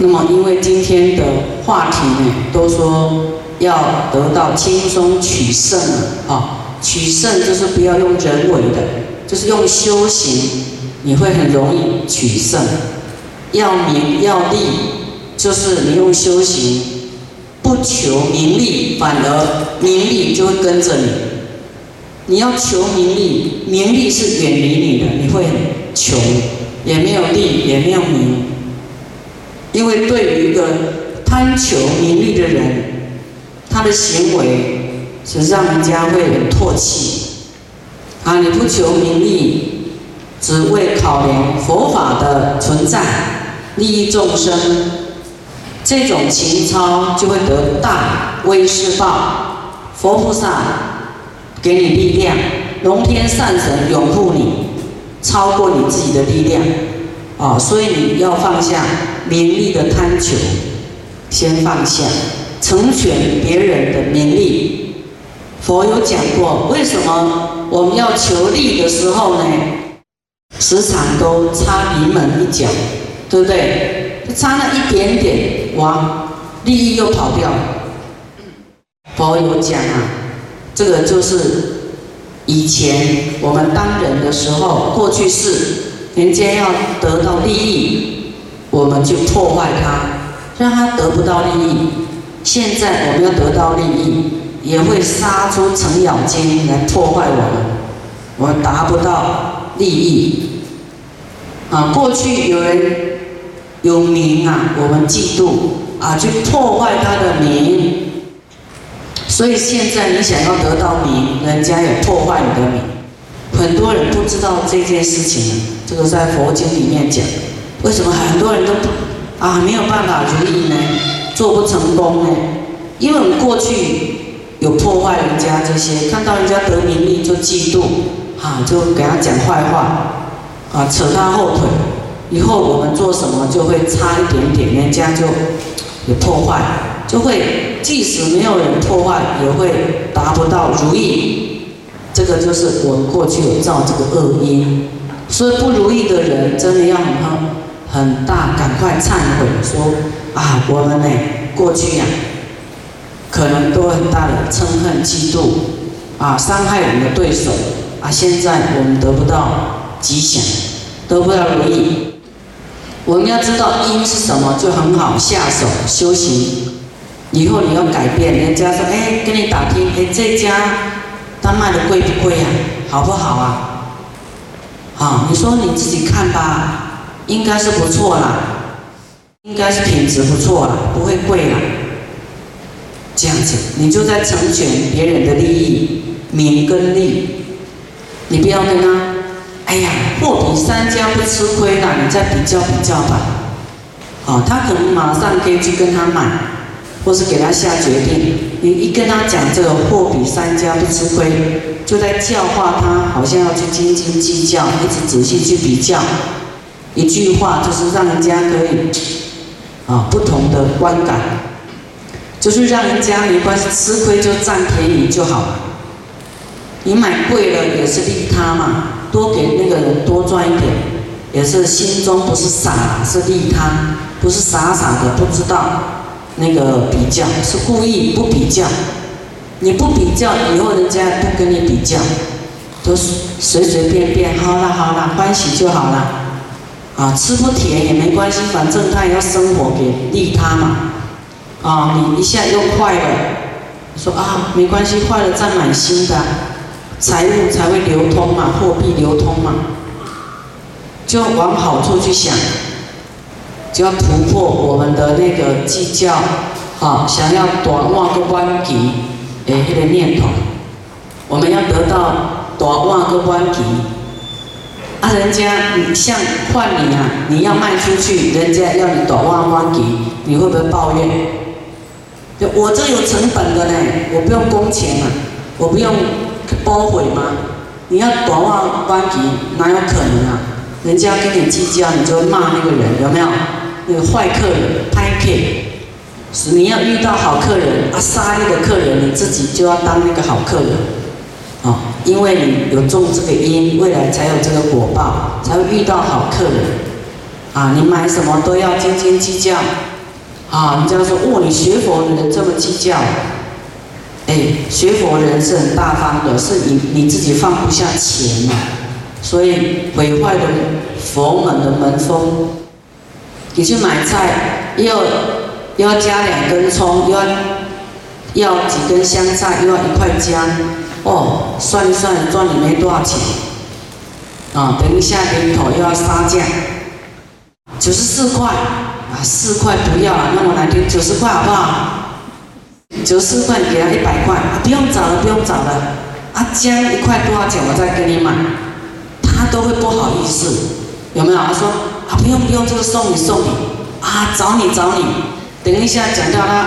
那么，因为今天的话题呢，都说要得到轻松取胜啊，取胜就是不要用人为的，就是用修行，你会很容易取胜。要名要利，就是你用修行，不求名利，反而名利就会跟着你。你要求名利，名利是远离你的，你会穷，也没有利，也没有名。因为对于一个贪求名利的人，他的行为是让人家会唾弃。啊，你不求名利，只为考量佛法的存在，利益众生，这种情操就会得大威势报。佛菩萨给你力量，龙天善神拥护你，超过你自己的力量。啊，所以你要放下。名利的贪求，先放下，成全别人的名利。佛有讲过，为什么我们要求利的时候呢？时常都差临门一脚，对不对？差了一点点，哇，利益又跑掉。佛有讲啊，这个就是以前我们当人的时候，过去是人家要得到利益。我们就破坏他，让他得不到利益。现在我们要得到利益，也会杀出程咬金来破坏我们，我们达不到利益。啊，过去有人有名啊，我们嫉妒啊，去破坏他的名。所以现在你想要得到名，人家也破坏你的名。很多人不知道这件事情，这个在佛经里面讲。为什么很多人都啊没有办法如意呢？做不成功呢？因为我们过去有破坏人家这些，看到人家得名利就嫉妒，啊就给他讲坏话，啊扯他后腿，以后我们做什么就会差一点点，人家就有破坏，就会即使没有人破坏，也会达不到如意。这个就是我们过去有造这个恶因，所以不如意的人真的要很好。很大，赶快忏悔，说啊，我们呢过去呀，可能都很大的嗔恨、嫉妒，啊，伤害我们的对手，啊，现在我们得不到吉祥，得不到如意。我们要知道因是什么，就很好下手修行。以后你要改变，人家说，哎，跟你打听，哎，这家他卖的贵不贵呀？好不好啊？好，你说你自己看吧。应该是不错啦，应该是品质不错啦，不会贵啦。这样子，你就在成全别人的利益，名跟利。你不要跟他，哎呀，货比三家不吃亏啦，你再比较比较吧。哦，他可能马上可以去跟他买，或是给他下决定。你一跟他讲这个货比三家不吃亏，就在教化他，好像要去斤斤计较，一直仔细去比较。一句话就是让人家可以啊不同的观感，就是让人家没关系，吃亏就占便宜就好。你买贵了也是利他嘛，多给那个人多赚一点，也是心中不是傻，是利他，不是傻傻的不知道那个比较，是故意不比较。你不比较，以后人家不跟你比较，都是随随便便，好了好了，欢喜就好了。啊，吃不甜也没关系，反正他也要生活，给利他嘛。啊，你一下又坏了，说啊，没关系，坏了再买新的，财务才会流通嘛，货币流通嘛，就往好处去想，就要突破我们的那个计较，啊，想要短望个弯吉，诶，那个念头，我们要得到短望个弯吉。啊，人家你像换你啊，你要卖出去，人家要你短万万给，你会不会抱怨？我这有成本的呢，我不用工钱嘛，我不用包毁吗？你要短万万给，哪有可能啊？人家跟你计较，你就会骂那个人，有没有？那个坏客人，拍客，是你要遇到好客人啊，杀那个客人，你自己就要当那个好客人。啊，因为你有种这个因，未来才有这个果报，才会遇到好客人。啊，你买什么都要斤斤计较，啊，人家说，哦，你学佛的人这么计较，哎，学佛人是很大方的，是你你自己放不下钱嘛，所以毁坏了佛门的门风。你去买菜，又要要加两根葱，又要要几根香菜，又要一块姜，哦，算一算，赚你没多少钱，啊，等一下给你头又要杀价。九十四块啊，四块不要了，那么难听，九十块好不好？九十四块给他一百块，不用找了，不用找了。啊，姜一块多少钱？我再给你买，他都会不好意思，有没有？他说啊，不用不用，这个送你送你啊，找你找你。等一下讲到他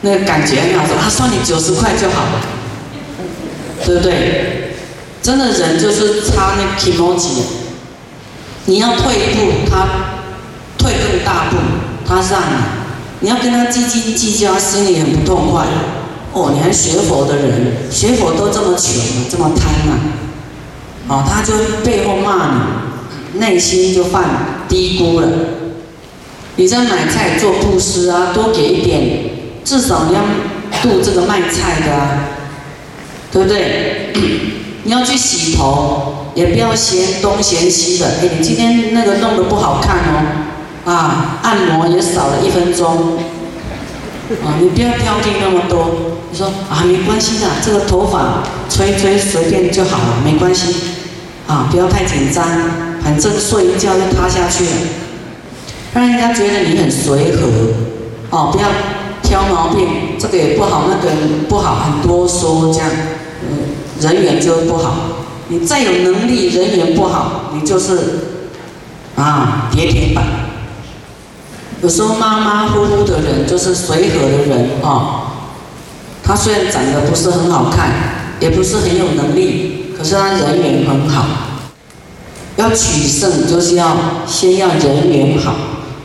那个感觉很好，说啊，算你九十块就好了，对不对？真的人就是差那 e m o j 你要退一步，他。退更大步，他让你，你要跟他斤斤计较，心里很不痛快。哦，你还学佛的人，学佛都这么穷，这么贪啊！哦，他就背后骂你，内心就犯低估了。你在买菜做布施啊，多给一点，至少你要度这个卖菜的啊，对不对？你要去洗头，也不要嫌东嫌西的。哎，你今天那个弄得不好看哦。啊，按摩也少了一分钟，啊，你不要挑剔那么多。你说啊，没关系的，这个头发吹吹随便就好了，没关系。啊，不要太紧张，反正睡一觉就塌下去了，让人家觉得你很随和。哦，不要挑毛病，这个也不好，那个不好，很多说这样，人缘就不好。你再有能力，人缘不好，你就是啊，跌停板。有时候马马虎虎的人就是随和的人啊，他虽然长得不是很好看，也不是很有能力，可是他人缘很好。要取胜就是要先要人缘好，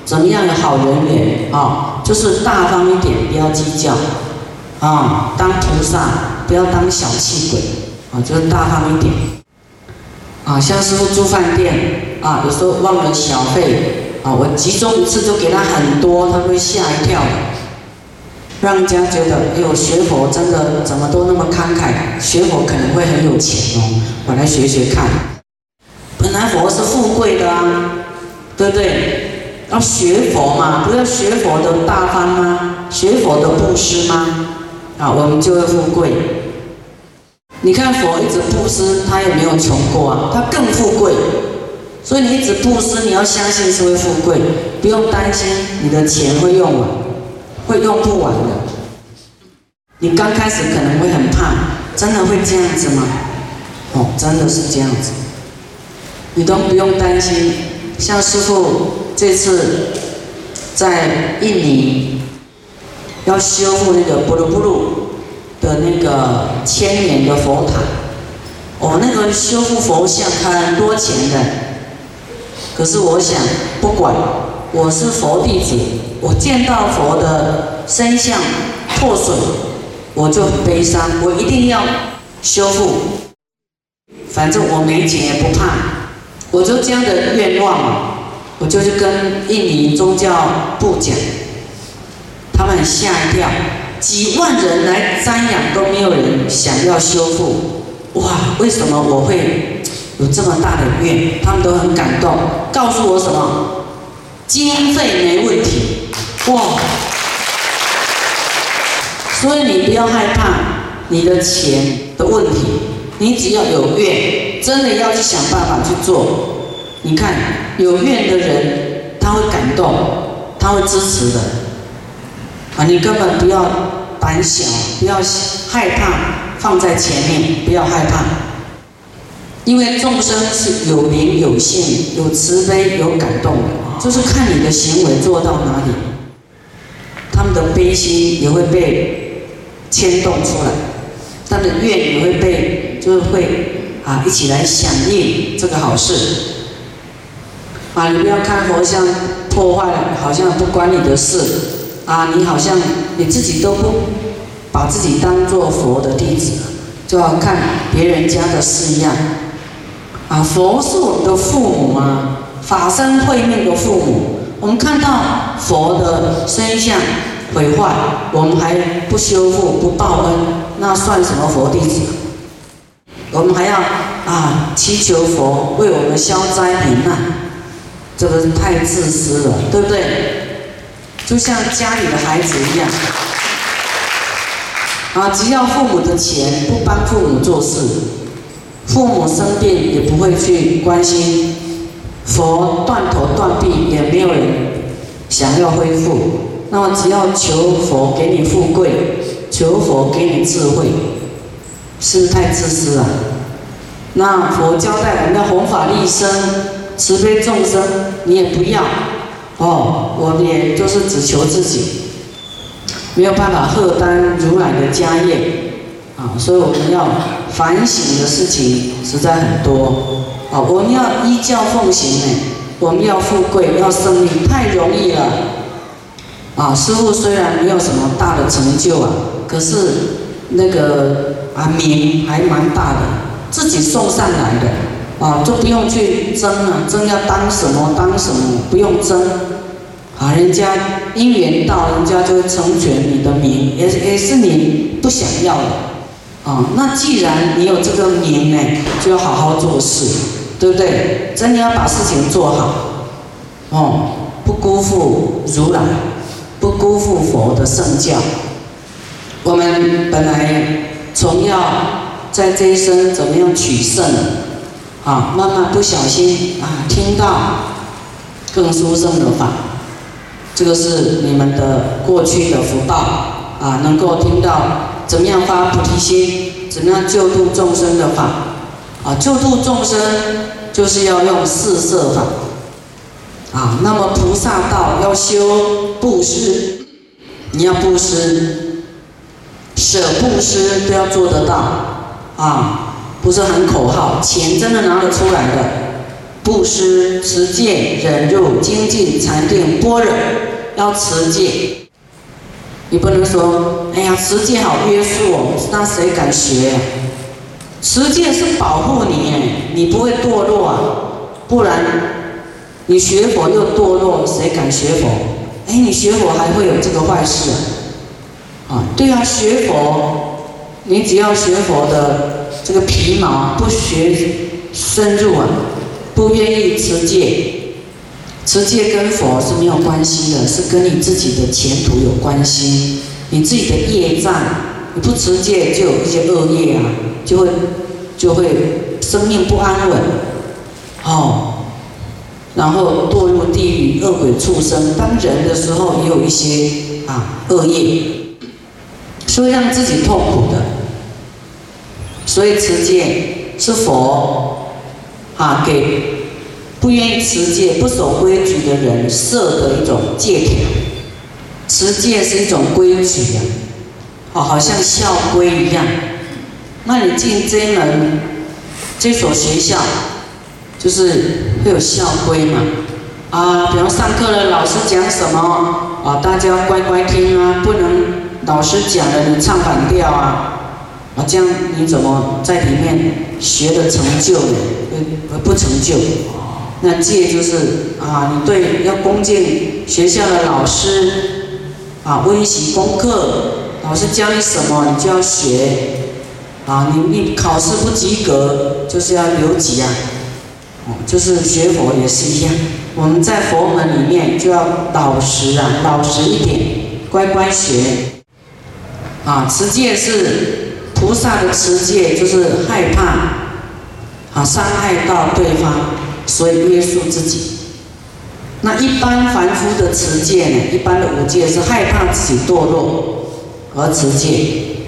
怎么样的好人缘啊？就是大方一点，不要计较啊，当菩萨不要当小气鬼啊，就是大方一点啊。像师傅住饭店啊，有时候忘了小费。啊，我集中一次就给他很多，他会吓一跳的，让人家觉得，哎呦，学佛真的怎么都那么慷慨，学佛可能会很有钱哦，我来学学看。本来佛是富贵的啊，对不对？要学佛嘛，不要学佛的大方吗？学佛的布施吗？啊，我们就会富贵。你看佛一直布施，他也没有穷过啊，他更富贵。所以你一直布施，你要相信是会富贵，不用担心你的钱会用完，会用不完的。你刚开始可能会很怕，真的会这样子吗？哦，真的是这样子，你都不用担心。像师傅这次在印尼要修复那个布鲁布鲁的那个千年的佛塔，哦，那个修复佛像很多钱的。可是我想，不管我是佛弟子，我见到佛的身像破损，我就很悲伤，我一定要修复。反正我没钱也不怕，我就这样的愿望嘛，我就去跟印尼宗教部讲，他们吓一跳，几万人来瞻仰都没有人想要修复，哇，为什么我会？有这么大的愿，他们都很感动，告诉我什么？经费没问题，哇！所以你不要害怕你的钱的问题，你只要有愿，真的要去想办法去做。你看有愿的人，他会感动，他会支持的。啊，你根本不要胆小，不要害怕，放在前面，不要害怕。因为众生是有灵有性、有慈悲、有感动，就是看你的行为做到哪里，他们的悲心也会被牵动出来，他的愿也会被，就是会啊一起来响应这个好事。啊，你不要看佛像破坏了，好像不关你的事啊，你好像你自己都不把自己当做佛的弟子，就要看别人家的事一样。啊，佛是我们的父母啊，法身慧命的父母。我们看到佛的身相毁坏，我们还不修复、不报恩，那算什么佛弟子？我们还要啊祈求佛为我们消灾免难，这个太自私了，对不对？就像家里的孩子一样，啊，只要父母的钱，不帮父母做事，父母生病也不会去关心，佛断头断臂也没有人想要恢复，那么只要求佛给你富贵，求佛给你智慧，是不是太自私了？那佛交代我们要弘法利生，慈悲众生，你也不要。哦，我也就是只求自己，没有办法荷担如来的家业，啊，所以我们要反省的事情实在很多，啊，我们要依教奉行呢，我们要富贵，要生命，太容易了，啊，师傅虽然没有什么大的成就啊，可是那个啊名还蛮大的，自己送上来的。啊，就不用去争了，争要当什么当什么，不用争。啊，人家因缘到，人家就会成全你的名，也也是你不想要的。啊，那既然你有这个名呢，就要好好做事，对不对？真的要把事情做好。哦，不辜负如来，不辜负佛的圣教。我们本来从要在这一生怎么样取胜？啊，慢慢不小心啊，听到更殊胜的法，这个是你们的过去的福报啊，能够听到怎么样发菩提心，怎么样救度众生的法啊，救度众生就是要用四摄法啊。那么菩萨道要修布施，你要布施，舍布施都要做得到啊。不是喊口号，钱真的拿得出来的。布施、持戒、忍辱、精进、禅定、般若，要持戒。你不能说，哎呀，持戒好约束哦，那谁敢学？持戒是保护你，你不会堕落啊。不然，你学佛又堕落，谁敢学佛？哎，你学佛还会有这个坏事？啊，对啊，学佛，你只要学佛的。这个皮毛不学深入啊，不愿意持戒，持戒跟佛是没有关系的，是跟你自己的前途有关系。你自己的业障，你不持戒就有一些恶业啊，就会就会生命不安稳，哦，然后堕入地狱、恶鬼、畜生。当人的时候也有一些啊恶业，所以让自己痛苦的。所以持戒是佛啊给不愿意持戒、不守规矩的人设的一种戒条。持戒是一种规矩呀，哦，好像校规一样。那你进这门这所学校，就是会有校规嘛？啊，比方上课了，老师讲什么啊，大家乖乖听啊，不能老师讲了你唱反调啊。啊，这样你怎么在里面学的成就呢？呃，不成就。那戒就是啊，你对要恭敬学校的老师，啊，温习功课，老师教你什么你就要学。啊，你你考试不及格就是要留级啊。哦，就是学佛也是一样，我们在佛门里面就要老实啊，老实一点，乖乖学。啊，持戒是。菩萨的持戒就是害怕啊伤害到对方，所以约束自己。那一般凡夫的持戒呢？一般的五戒是害怕自己堕落而持戒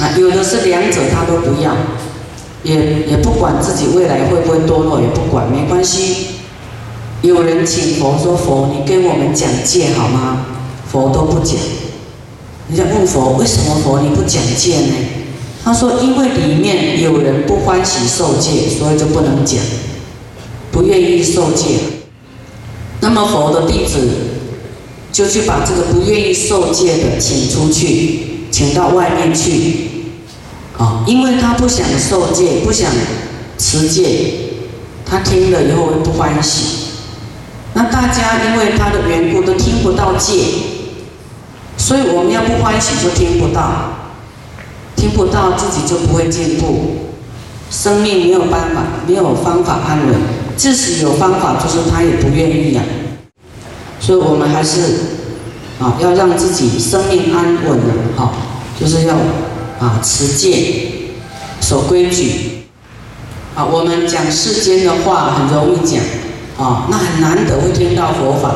啊。有的是两者他都不要，也也不管自己未来会不会堕落，也不管没关系。有人请佛说：“佛，你给我们讲戒好吗？”佛都不讲。你想问佛为什么佛你不讲戒呢？他说因为里面有人不欢喜受戒，所以就不能讲，不愿意受戒。那么佛的弟子就去把这个不愿意受戒的请出去，请到外面去，啊，因为他不想受戒，不想持戒，他听了以后会不欢喜，那大家因为他的缘故都听不到戒，所以我们要不欢喜就听不到，听不到自己就不会进步，生命没有办法，没有方法安稳。即使有方法，就是他也不愿意啊。所以我们还是啊，要让自己生命安稳的，哈，就是要啊持戒，守规矩。啊，我们讲世间的话很容易讲。啊，那很难得会听到佛法，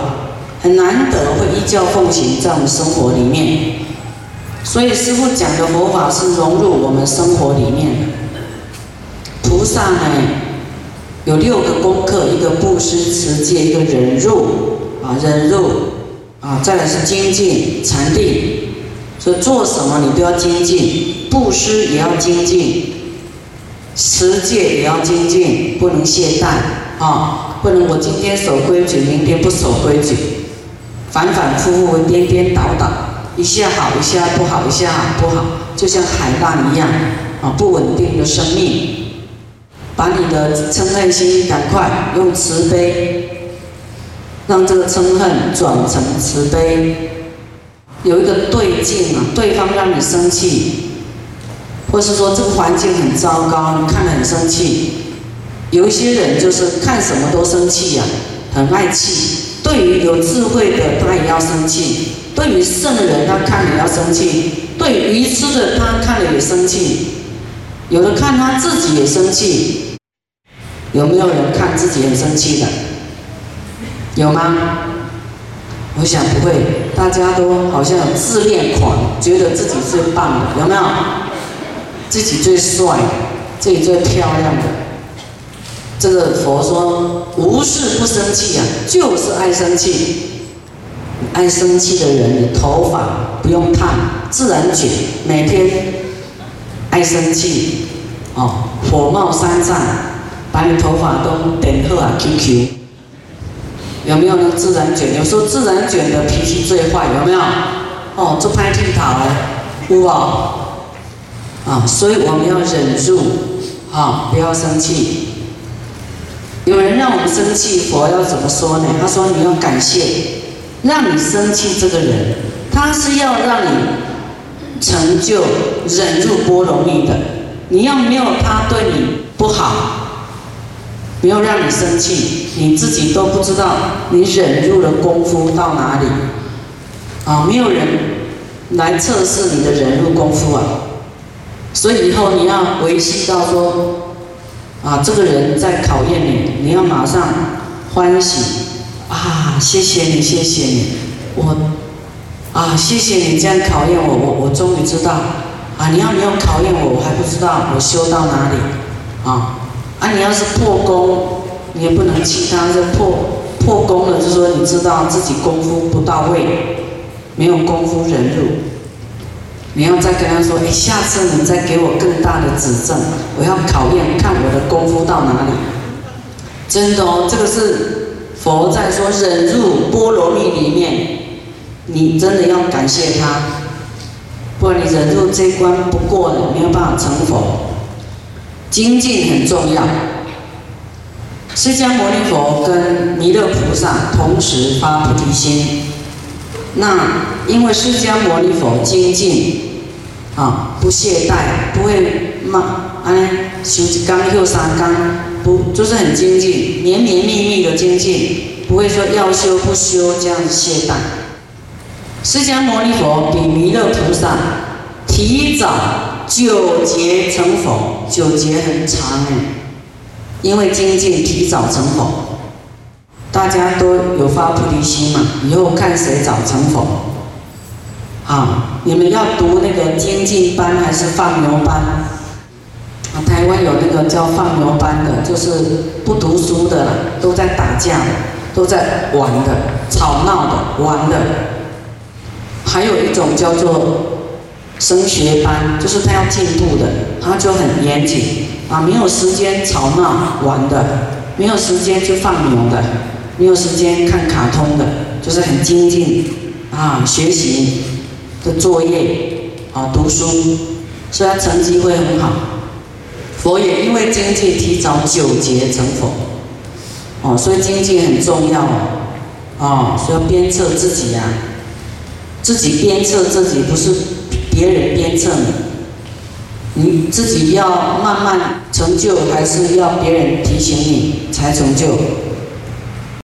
很难得会依教奉行在我们生活里面，所以师父讲的佛法是融入我们生活里面的。菩萨呢，有六个功课：一个布施、持戒，一个忍辱啊，忍辱啊，再来是精进、禅定。所以做什么你都要精进，布施也要精进，持戒也要精进，不能懈怠啊。不能，我今天守规矩，明天不守规矩，反反复复，颠颠倒倒，一下好，一下不好，一下好不好，就像海浪一样啊，不稳定的生命。把你的嗔恨心赶快用慈悲，让这个嗔恨转成慈悲。有一个对境啊，对方让你生气，或是说这个环境很糟糕，你看得很生气。有一些人就是看什么都生气呀，很爱气。对于有智慧的，他也要生气；对于圣人，他看了也要生气；对于愚痴的，他看了也生气。有的看他自己也生气，有没有人看自己很生气的？有吗？我想不会，大家都好像有自恋狂，觉得自己最棒的，有没有？自己最帅，自己最漂亮的。这个佛说无事不生气啊，就是爱生气。爱生气的人，你头发不用烫，自然卷。每天爱生气，哦，火冒三丈，把你头发都点破啊，QQ。有没有那自然卷？有时候自然卷的脾气最坏，有没有？哦，做拍镜头，有无？啊，所以我们要忍住，啊，不要生气。有人让我们生气，佛要怎么说呢？他说：“你要感谢，让你生气这个人，他是要让你成就忍辱波罗蜜的。你要没有他对你不好，没有让你生气，你自己都不知道你忍辱的功夫到哪里啊！没有人来测试你的忍辱功夫啊！所以以后你要维系到说。”啊，这个人在考验你，你要马上欢喜啊！谢谢你，谢谢你，我啊，谢谢你这样考验我，我我终于知道啊！你要没有考验我，我还不知道我修到哪里啊！啊，你要是破功，你也不能气他，是破破功了，就说你知道自己功夫不到位，没有功夫忍辱。你要再跟他说，哎，下次你再给我更大的指正，我要考验看我的功夫到哪里。真的哦，这个是佛在说忍辱波罗蜜里面，你真的要感谢他，不然你忍辱这一关不过了，没有办法成佛。精进很重要。释迦牟尼佛跟弥勒菩萨同时发菩提心，那因为释迦牟尼佛精进。啊，不懈怠，不会嘛？哎，修一刚又三刚，不就是很精进，绵绵密密的精进，不会说要修不修这样懈怠。释迦牟尼佛比弥勒菩萨提早九劫成佛，九劫很长哎，因为精进提早成佛，大家都有发菩提心嘛，以后看谁早成佛。啊，你们要读那个精进班还是放牛班？啊，台湾有那个叫放牛班的，就是不读书的，都在打架，都在玩的，吵闹的，玩的。还有一种叫做升学班，就是他要进步的，他就很严谨啊，没有时间吵闹玩的，没有时间去放牛的，没有时间看卡通的，就是很精进啊，学习。的作业啊，读书，虽然成绩会很好。佛也因为经济提早九劫成佛，哦，所以经济很重要。哦，所以鞭策自己呀，自己鞭策自己，不是别人鞭策你，你自己要慢慢成就，还是要别人提醒你才成就？